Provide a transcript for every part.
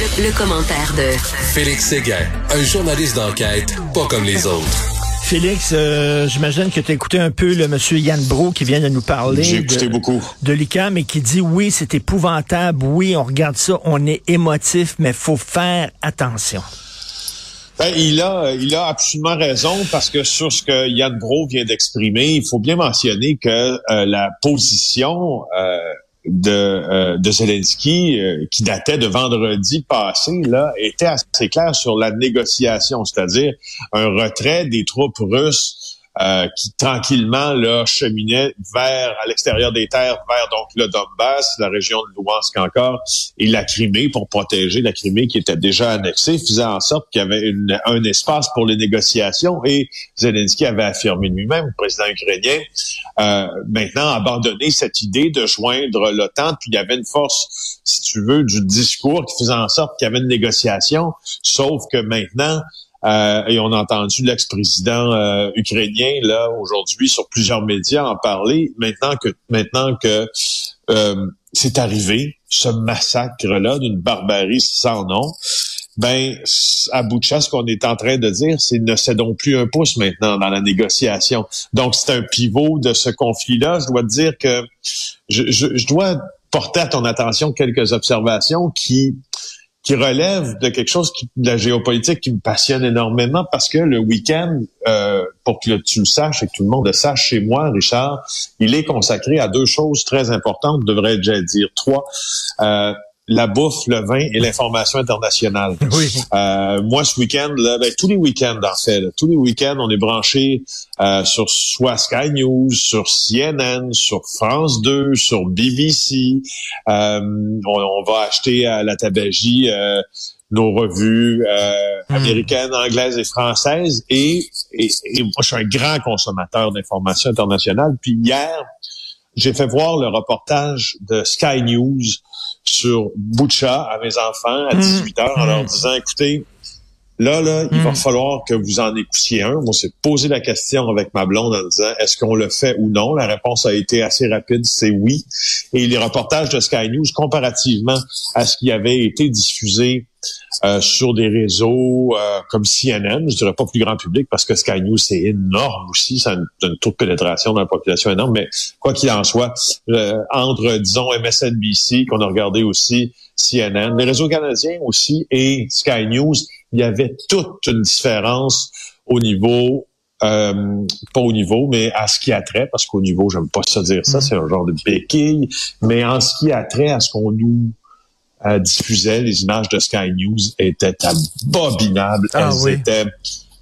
Le, commentaire de Félix Séguin, un journaliste d'enquête pas comme les autres. Félix, euh, j'imagine que tu as écouté un peu le monsieur Yann Bro qui vient de nous parler. J'ai écouté de, beaucoup. De l'ICAM et qui dit oui, c'est épouvantable, oui, on regarde ça, on est émotif, mais faut faire attention. Ben, il a, il a absolument raison parce que sur ce que Yann Bro vient d'exprimer, il faut bien mentionner que euh, la position euh, de, euh, de Zelensky, euh, qui datait de vendredi passé, là, était assez claire sur la négociation, c'est-à-dire un retrait des troupes russes euh, qui tranquillement là cheminait vers à l'extérieur des terres vers donc le Donbass, la région de Louhansk encore et la Crimée pour protéger la Crimée qui était déjà annexée, faisant en sorte qu'il y avait une, un espace pour les négociations. Et Zelensky avait affirmé lui-même, le président ukrainien, euh, maintenant abandonner cette idée de joindre l'OTAN, puis il y avait une force, si tu veux, du discours qui faisait en sorte qu'il y avait une négociation, sauf que maintenant euh, et on a entendu l'ex-président euh, ukrainien là aujourd'hui sur plusieurs médias en parler. Maintenant que maintenant que euh, c'est arrivé, ce massacre-là d'une barbarie sans nom, ben à bout de chasse, ce qu'on est en train de dire, c'est ne cédons plus un pouce maintenant dans la négociation. Donc c'est un pivot de ce conflit-là. Je dois te dire que je, je, je dois porter à ton attention quelques observations qui qui relève de quelque chose qui, de la géopolitique qui me passionne énormément parce que le week-end, euh, pour que tu le saches et que tout le monde le sache chez moi, Richard, il est consacré à deux choses très importantes, devrais déjà dire trois. Euh, la bouffe, le vin et l'information internationale. Oui. Euh, moi, ce week-end, là, ben, tous les week-ends, en fait, tous les week-ends, on est branché euh, sur soit Sky News, sur CNN, sur France 2, sur BBC. Euh, on, on, va acheter à la tabagie euh, nos revues euh, mm. américaines, anglaises et françaises. Et, et, et, moi, je suis un grand consommateur d'informations internationales. Puis hier, j'ai fait voir le reportage de Sky News sur Butcha à mes enfants à 18 heures en leur disant, écoutez, là, là, il va falloir que vous en écoutiez un. On s'est posé la question avec ma blonde en disant, est-ce qu'on le fait ou non? La réponse a été assez rapide, c'est oui. Et les reportages de Sky News, comparativement à ce qui avait été diffusé euh, sur des réseaux euh, comme CNN, je dirais pas plus grand public parce que Sky News c'est énorme aussi, ça a une, une taux de pénétration dans la population énorme, mais quoi qu'il en soit, euh, entre disons MSNBC qu'on a regardé aussi, CNN, les réseaux canadiens aussi et Sky News, il y avait toute une différence au niveau euh, pas au niveau, mais à ce qui a trait, parce qu'au niveau, j'aime pas ça dire ça, c'est un genre de béquille, mais en ce qui a trait à ce qu'on nous euh, diffusait, les images de Sky News étaient abominables. Ah, Elles oui. étaient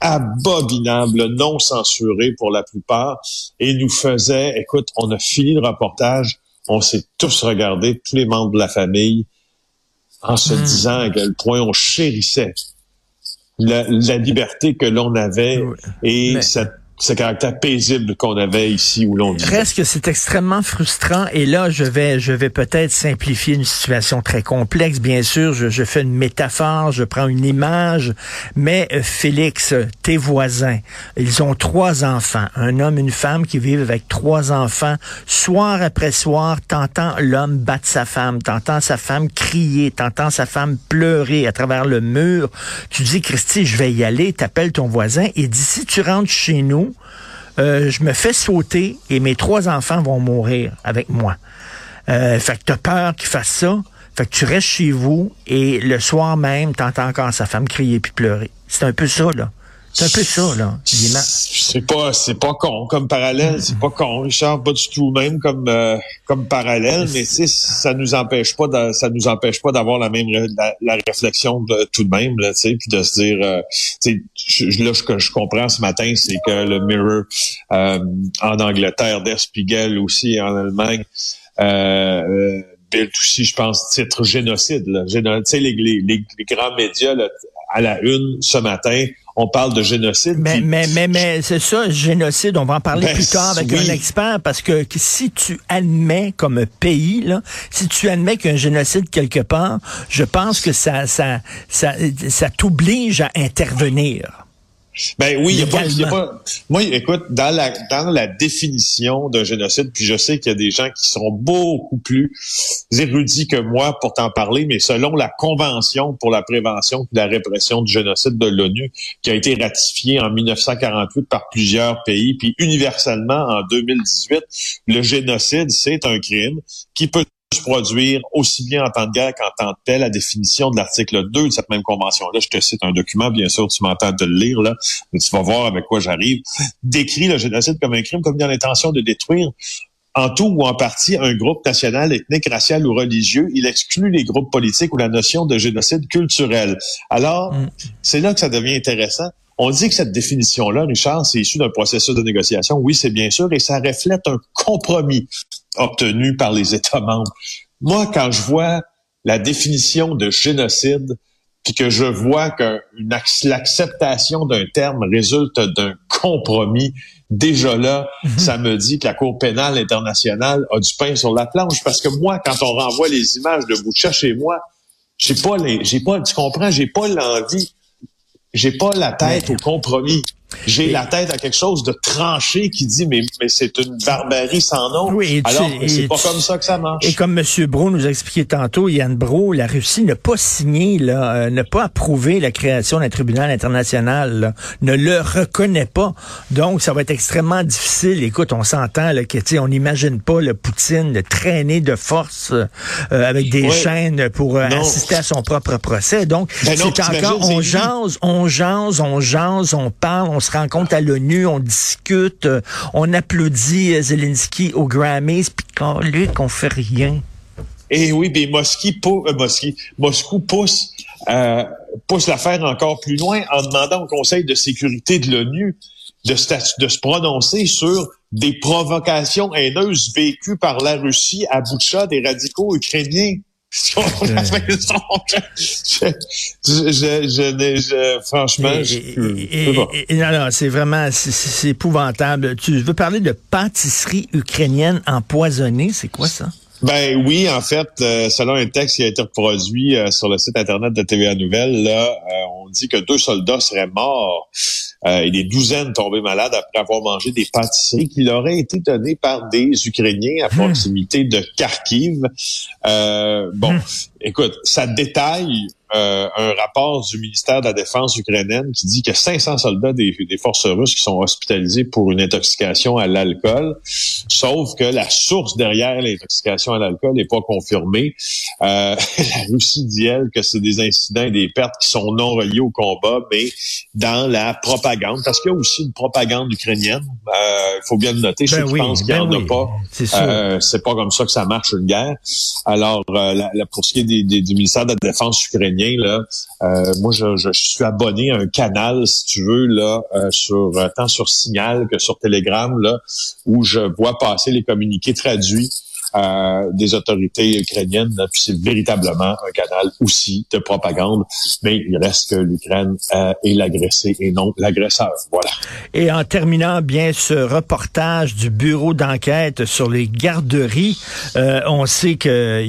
abominables, non censurées pour la plupart, et nous faisaient, écoute, on a fini le reportage, on s'est tous regardés, tous les membres de la famille, en se Hmm. disant à quel point on chérissait la, la liberté que l'on avait Oui. et Mais- cette, ce caractère paisible qu'on avait ici où l'on vivait. Reste que c'est extrêmement frustrant. Et là je vais je vais peut-être simplifier une situation très complexe bien sûr. Je, je fais une métaphore je prends une image. Mais euh, Félix tes voisins ils ont trois enfants. Un homme une femme qui vivent avec trois enfants. Soir après soir t'entends l'homme battre sa femme. T'entends sa femme crier. T'entends sa femme pleurer à travers le mur. Tu dis Christy je vais y aller. T'appelles ton voisin. Et d'ici tu rentres chez nous euh, je me fais sauter et mes trois enfants vont mourir avec moi. Euh, fait que t'as peur qu'ils fassent ça. Fait que tu restes chez vous et le soir même, t'entends encore sa femme crier puis pleurer. C'est un peu ça, là. C'est un peu ça, là. C'est pas, c'est pas con comme parallèle, c'est pas con, Richard, pas du tout même comme euh, comme parallèle, mais tu ça nous empêche pas, ça nous empêche pas d'avoir la même la, réflexion de, tout de même, là, tu sais, puis de se dire, euh, tu là ce que je comprends ce matin, c'est que le Mirror euh, en Angleterre, Der Spiegel aussi en Allemagne. Euh, euh, Bild aussi, je pense, titre génocide. Là. Sais, les, les, les, les grands médias là, à la une ce matin, on parle de génocide. Mais, puis- mais, mais, mais c'est ça, génocide, on va en parler Ben, plus tard avec oui. un expert, parce que si tu admets comme pays, là, si tu admets qu'il y a un génocide quelque part, je pense que ça, ça, ça, ça t'oblige à intervenir. Ben oui, il y a pas, Moi, écoute, dans la dans la définition d'un génocide, puis je sais qu'il y a des gens qui sont beaucoup plus érudits que moi pour t'en parler, mais selon la Convention pour la prévention et la répression du génocide de l'ONU, qui a été ratifiée en 1948 par plusieurs pays, puis universellement en 2018, le génocide, c'est un crime qui peut se produire aussi bien en temps de guerre qu'en temps de paix. La définition de l'article 2 de cette même convention-là, je te cite un document, bien sûr, tu m'entends de le lire, là, mais tu vas voir avec quoi j'arrive, décrit le génocide comme un crime comme dans l'intention de détruire en tout ou en partie un groupe national, ethnique, racial ou religieux. Il exclut les groupes politiques ou la notion de génocide culturel. Alors, mm. c'est là que ça devient intéressant. On dit que cette définition-là, Richard, c'est issu d'un processus de négociation. Oui, c'est bien sûr, et ça reflète un compromis obtenu par les États membres. Moi, quand je vois la définition de génocide, puis que je vois que l'acceptation d'un terme résulte d'un compromis, déjà là, mhm. ça me dit que la Cour pénale internationale a du pain sur la planche. Parce que moi, quand on renvoie les images de Boucha chez moi, j'ai pas les, j'ai pas, tu comprends, j'ai pas l'envie, j'ai pas la tête au compromis. J'ai la tête à quelque chose de tranché qui dit mais, mais c'est une barbarie sans nom. Oui, Alors c'est pas comme ça que ça marche. Et comme M. Bro nous a expliqué tantôt, Yann Bro, la Russie n'a pas signé, là, euh, n'a pas approuvé la création d'un tribunal international, ne le reconnaît pas. Donc ça va être extrêmement difficile. Écoute, on s'entend là, que on n'imagine pas le Poutine de traîner de force euh, avec des chaînes pour euh, assister à son propre procès. Donc ben c'est encore on jase, on jase, on jase, on parle, on se rencontre à l'ONU, on discute, euh, on applaudit euh, Zelensky au Grammys, puis quand Luc, on fait rien. Eh oui, mais Moscou, euh, Moscou pousse, pousse l'affaire encore plus loin en demandant au Conseil de sécurité de l'ONU de, se prononcer sur des provocations haineuses vécues par la Russie à Boutcha des radicaux ukrainiens je, franchement, non, non, c'est vraiment, c'est épouvantable. Tu veux parler de pâtisserie ukrainienne empoisonnée, c'est quoi ça? Ben oui, en fait, euh, selon un texte qui a été reproduit euh, sur le site internet de TVA Nouvelle, là, euh, dit que deux soldats seraient morts et des douzaines tombés malades après avoir mangé des pâtisseries qui leur auraient été données par des Ukrainiens à hmm. proximité de Kharkiv. bon, hmm. écoute, ça détaille euh, un rapport du ministère de la Défense ukrainienne qui dit que 500 soldats des, forces russes qui sont hospitalisés pour une intoxication à l'alcool, sauf que la source derrière l'intoxication à l'alcool n'est pas confirmée. Euh, la Russie dit, elle, que c'est des incidents et des pertes qui sont non reliés au combat, mais dans la propagande, parce qu'il y a aussi une propagande ukrainienne. Euh, il faut bien le noter. je ben pense qu'il n'y en ben a pas. C'est pas comme ça que ça marche une guerre. Alors, la, pour ce qui est des, du ministère de la Défense ukrainien, là, euh, moi, je, suis abonné à un canal, si tu veux, là, euh, sur euh, tant sur Signal que sur Telegram, là, où je vois passer les communiqués traduits euh, des autorités ukrainiennes. puis c'est véritablement un canal aussi de propagande, mais il reste que l'Ukraine euh, est l'agressé et non l'agresseur. Voilà. Et en terminant bien ce reportage du bureau d'enquête sur les garderies, euh, on sait que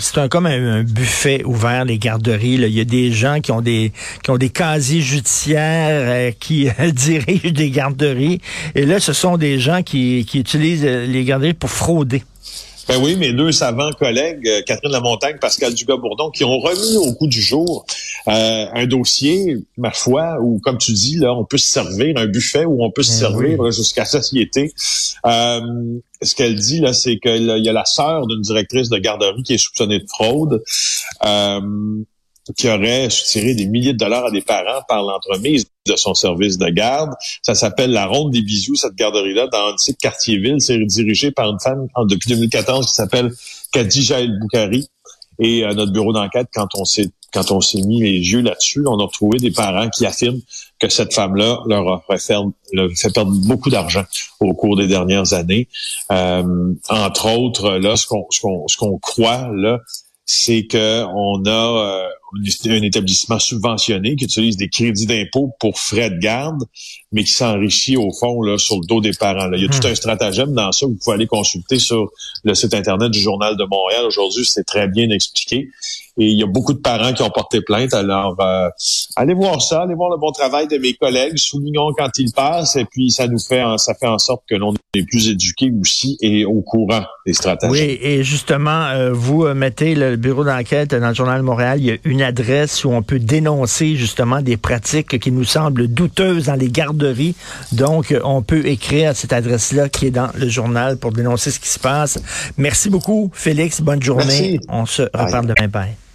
c'est un, comme un, buffet ouvert les garderies. Il y a des gens qui ont des qui ont des casiers judiciaires qui dirigent des garderies. Et là, ce sont des gens qui, qui utilisent les garderies pour frauder. Ben oui, mes deux savants collègues, euh, Catherine Lamontagne, Pascal Dugas-Bourdon, qui ont remis au coup du jour euh, un dossier, ma foi, où, comme tu dis, là, on peut se servir, un buffet où on peut se ben servir jusqu'à satiété. Euh, ce qu'elle dit, là, c'est qu'il y a la sœur d'une directrice de garderie qui est soupçonnée de fraude. Euh, qui aurait tiré des milliers de dollars à des parents par l'entremise de son service de garde. Ça s'appelle la Ronde des Bisous, cette garderie-là, dans un site quartier-ville. C'est dirigé par une femme depuis 2014 qui s'appelle Khadija El Boukari. Et euh, notre bureau d'enquête, quand on s'est quand on s'est mis les yeux là-dessus, on a retrouvé des parents qui affirment que cette femme-là leur a fait, fait perdre beaucoup d'argent au cours des dernières années. Euh, entre autres, là, ce qu'on ce qu'on ce qu'on croit là, c'est que on a euh, un établissement subventionné qui utilise des crédits d'impôt pour frais de garde, mais qui s'enrichit au fond là, sur le dos des parents. Il y a tout hmm. un stratagème dans ça. Vous pouvez aller consulter sur le site Internet du Journal de Montréal. Aujourd'hui, c'est très bien expliqué. Et il y a beaucoup de parents qui ont porté plainte. Alors, euh, allez voir ça, allez voir le bon travail de mes collègues, soulignons quand ils passent, et puis ça nous fait, ça fait en sorte que l'on est plus éduqués aussi et au courant des stratégies. Oui, et justement, euh, vous euh, mettez le bureau d'enquête dans le Journal de Montréal, il y a une adresse où on peut dénoncer justement des pratiques qui nous semblent douteuses dans les garderies. Donc, on peut écrire à cette adresse-là qui est dans le journal pour dénoncer ce qui se passe. Merci beaucoup, Félix. Bonne journée. On se reparle demain. Bye.